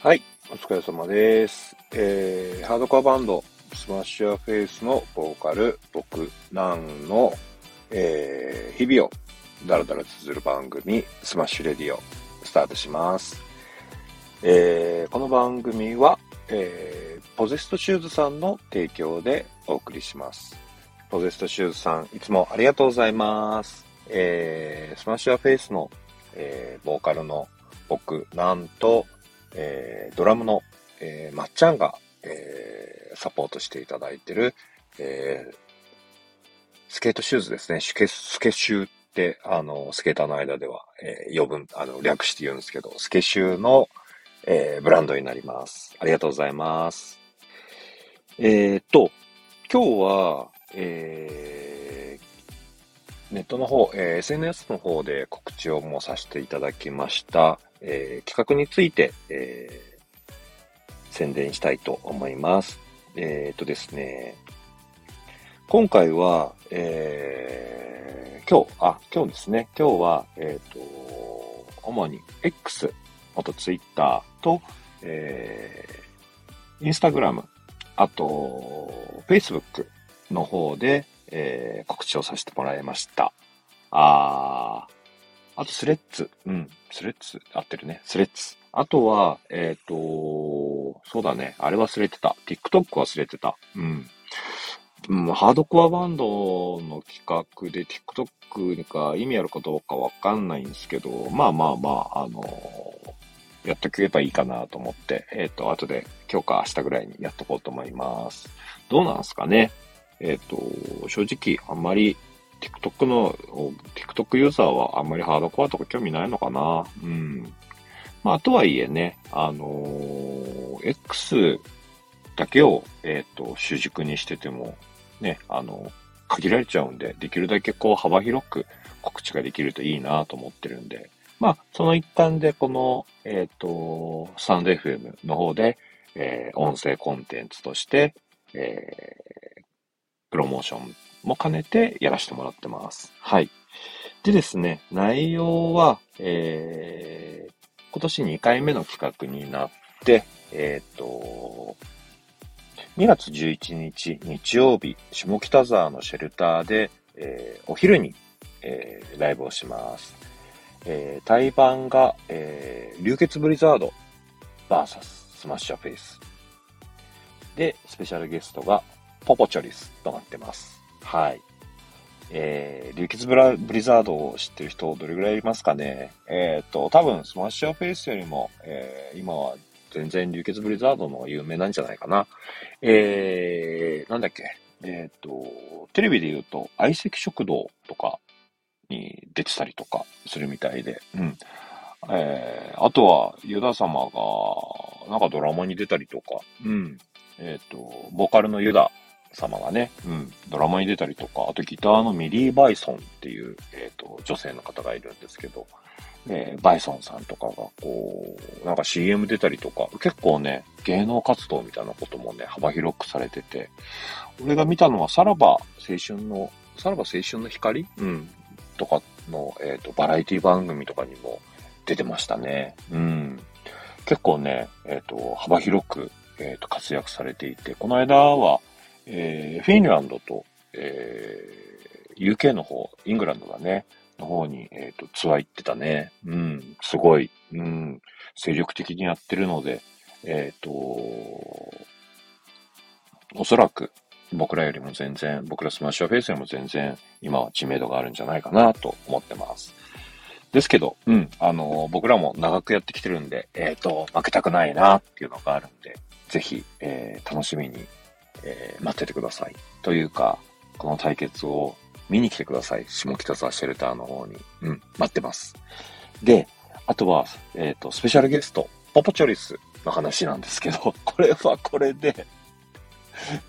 はい、お疲れ様です。えー、ハードコアバンド、 SMASH YOUR FACE のボーカル、僕、なんの、えー、日々をだらだら綴る番組、スマッシュレディオ、スタートします。えー、この番組は、えー、 possessed shoes さんの提供でお送りします。 possessed shoes さん、いつもありがとうございます。えー、 SMASH YOUR FACE の、えー、ボーカルの僕、なんと、えー、ドラムの、えー、まっちゃんが、えー、サポートしていただいてる、えー、スケートシューズですね。スケ、スケシューって、あの、スケーターの間では、えー、呼ぶ、あの、略して言うんですけど、スケシューの、えー、ブランドになります。ありがとうございます。えー、っと、今日は、えー、ネットの方、えー、SNS の方で告知をもさせていただきました。えー、企画について、えー、宣伝したいと思います。えっ、とですね、今回は、えー、今日、あ、今日ですね、今日は、えっ、と、主に X、元 Twitter と、えー、Instagram、あと、Facebook の方で、えー、告知をさせてもらいました。あー、あとスレッズ。うん。スレッズ。合ってるね。スレッズ。あとは、えっ、ー、と、そうだね。あれ忘れてた。TikTok 忘れてた。うん。うん、ハードコアバンドの企画で TikTok が意味あるかどうかわかんないんですけど、まあまあまあ、あのー、やってくればいいかなと思って、えっ、ー、と、後で今日か明日ぐらいにやっとこうと思います。どうなんすかね？えっ、と、正直あんまり TikTok の、TikTok ユーザーはあんまりハードコアとか興味ないのかな。うん。まあ、とはいえね、あのー、X だけを、えっ、ー、と、主軸にしてても、ね、あの、限られちゃうんで、できるだけこう幅広く告知ができるといいなと思ってるんで、まあ、その一環でこの、えっ、ー、と、スタンド FM の方で、えー、音声コンテンツとして、えー、プロモーションも兼ねてやらせてもらってます。はい。でですね、内容は、えー、今年2回目の企画になって、えっ、ー、と、2月11日日曜日、下北沢のシェルターで、えー、お昼に、えー、ライブをします。えー、対バンが、えー、流血ブリザード VS SMASH YOUR FACE。で、スペシャルゲストがポポチョリスとなってます。はい。えー、流血ブラブリザードを知ってる人どれぐらいいますかね？えっ、ー、と、多分 SMASH YOUR FACE よりも、えー、今は全然流血ブリザードの有名なんじゃないかな。えー、なんだっけ？えっ、ー、と、テレビで言うと、相席食堂とかに出てたりとかするみたいで、うん。えー、あとは、ユダ様が、なんかドラマに出たりとか、うん。えっ、ー、と、ボーカルのユダ様がね、うん、ドラマに出たりとか、あとギターのミリー・バイソンっていう、えっ、ー、と、女性の方がいるんですけど、えー、バイソンさんとかが、こう、なんか CM 出たりとか、結構ね、芸能活動みたいなこともね、幅広くされてて、俺が見たのは、さらば青春の、さらば青春の光？うん。とかの、えっ、ー、と、バラエティ番組とかにも出てましたね。うん。結構ね、えっ、ー、と、幅広く、えっ、と、活躍されていて、この間は、えー、フィンランドと、えー、UK の方、イングランドだね、の方に、えっ、ー、と、ツアー行ってたね。うん、すごい、うん、精力的にやってるので、えっ、ー、と、おそらく僕らよりも全然、僕ら SMASH YOUR FACE よりも全然今は知名度があるんじゃないかなと思ってます。ですけど、うん、あの、僕らも長くやってきてるんで、えっ、ー、と、負けたくないなっていうのがあるんで、ぜひ、えー、楽しみにえー、待っててください。というか、この対決を見に来てください。下北沢シェルターの方に。うん、待ってます。で、あとは、えっ、ー、と、スペシャルゲスト、ポポチョリスの話なんですけど、これはこれで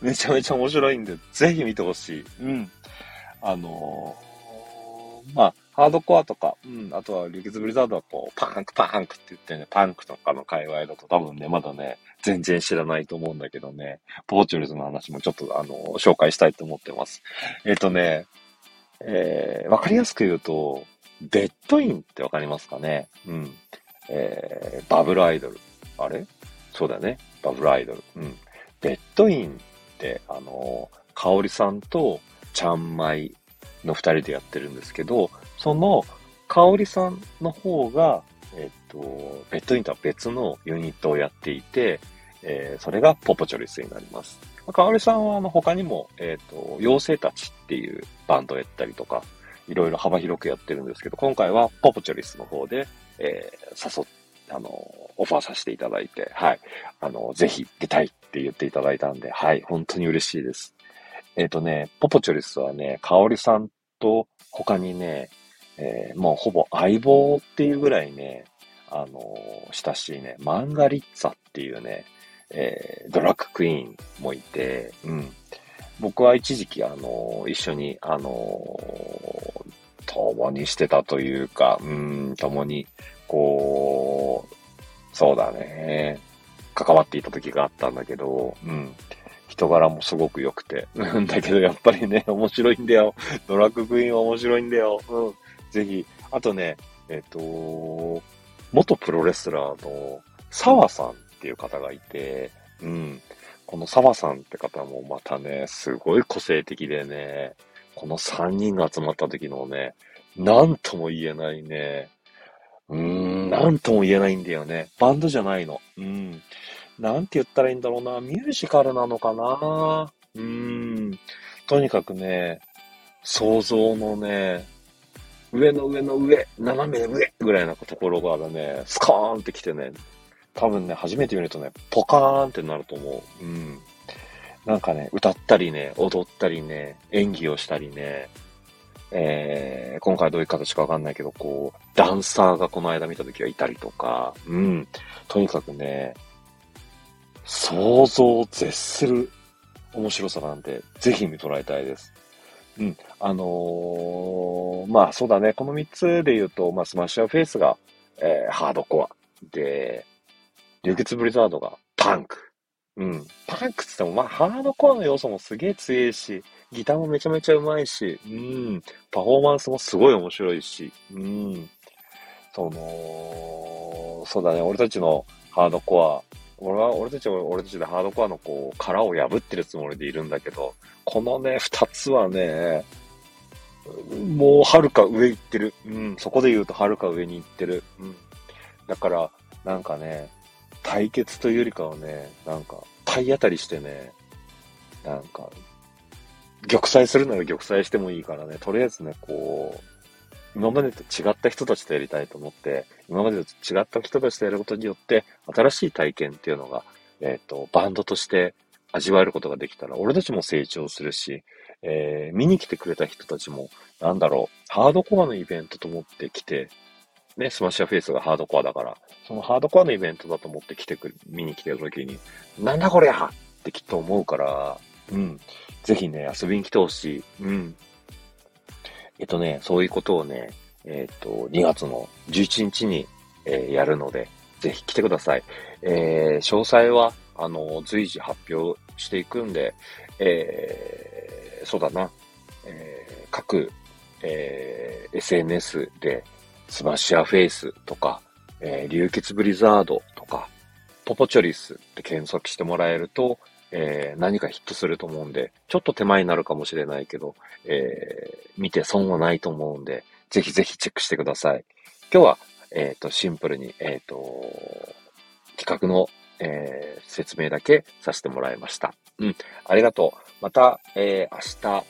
めちゃめちゃ面白いんで、ぜひ見てほしい。うん。あのー、まあ、ハードコアとか、うん、あとは、リキズブリザードはこう、パンクパンクって言ってね、パンクとかの界隈だと多分ね、まだね、全然知らないと思うんだけどね、ポーチョルズの話もちょっとあの、紹介したいと思ってます。えっ、とね、えー、わかりやすく言うと、デッドインってわかりますかね？うん。えー、バブルアイドル。あれ？そうだね。バブルアイドル。うん。ベッドインって、あの、かおりさんとちゃんまいの二人でやってるんですけど、その、かおりさんの方が、えっと、ベッドインとは別のユニットをやっていて、えー、それがポポチョリスになります。かおりさんは、あの、他にも、えっ、と、妖精たちっていうバンドやったりとか、いろいろ幅広くやってるんですけど、今回はポポチョリスの方で、えー、誘、あの、オファーさせていただいて、はい。あの、ぜひ出たいって言っていただいたんで、はい。本当に嬉しいです。えっ、ー、とね、ポポチョリスはね、かおりさんと他にね、えー、もうほぼ相棒っていうぐらいね、あの親しいね、マンガリッツァっていうね、えー、ドラッグクイーンもいて、うん。僕は一時期、あの一緒に、あの共にしてたというか、うん、共に、こう、そうだね、関わっていた時があったんだけど、うん。人柄もすごく良くて。だけどやっぱりね、面白いんだよ。ドラッグクイーンは面白いんだよ。うん。ぜひ。あとね、えっ、と、元プロレスラーの澤さんっていう方がいて、うん。この澤さんって方もまたね、すごい個性的でね、この3人が集まった時のね、なんとも言えないね、うーん、なんとも言えないんだよね。バンドじゃないの。うん。なんて言ったらいいんだろうな。ミュージカルなのかな。うーん。とにかくね、想像のね、上の上の上、斜め上ぐらいなところからね、スカーンって来てね、多分ね、初めて見るとね、ポカーンってなると思う。うん。なんかね、歌ったりね、踊ったりね、演技をしたりね、えー、今回どういう形かわかんないけど、こう、ダンサーがこの間見た時はいたりとか、うん。とにかくね、想像を絶する面白さなんで、ぜひ見てもらいたいです。うん。あのー、まあそうだね。この3つで言うと、まあ SMASH YOUR FACE が、えー、ハードコア。で、流血ブリザードがパンク。うん。パンクって言っても、まあハードコアの要素もすげえ強いし、ギターもめちゃめちゃうまいし、うん。パフォーマンスもすごい面白いし、うん。その、そうだね。俺たちのハードコア、俺は、俺たちは俺たちでハードコアのこう、殻を破ってるつもりでいるんだけど、このね、二つはね、もうはるか上行ってる。うん、そこで言うとはるか上に行ってる。うん。だから、なんかね、対決というよりかはね、なんか、体当たりしてね、なんか、玉砕するなら玉砕してもいいからね、とりあえずね、こう、今までと違った人たちとやりたいと思って、今までと違った人たちとやることによって、新しい体験っていうのが、えっ、ー、と、バンドとして味わえることができたら、俺たちも成長するし、えー、見に来てくれた人たちも、なんだろう、ハードコアのイベントと思って来て、ね、 SMASH YOUR FACE がハードコアだから、そのハードコアのイベントだと思って来てくる、見に来てる時に、なんだこりゃってきっと思うから、うん。ぜひね、遊びに来てほしい。うん。えっとね、そういうことをね、えっと、2月の11日に、えー、やるので、ぜひ来てください。えー、詳細は、あの、随時発表していくんで、えー、そうだな、えー、各、えー、SNS で、 SMASH YOUR FACE とか、えー、流血ブリザードとか、ポポチョリスって検索してもらえると、えー、何かヒットすると思うんで、ちょっと手前になるかもしれないけど、えー、見て損はないと思うんで、ぜひぜひチェックしてください。今日は、えっ、ー、と、シンプルに、えっ、と、企画の、え説明だけさせてもらいました。うん、ありがとう。また、えー明日、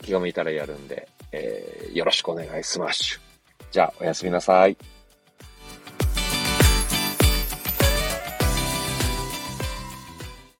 気が向いたらやるんで、えよろしくお願いします。じゃあ、おやすみなさい。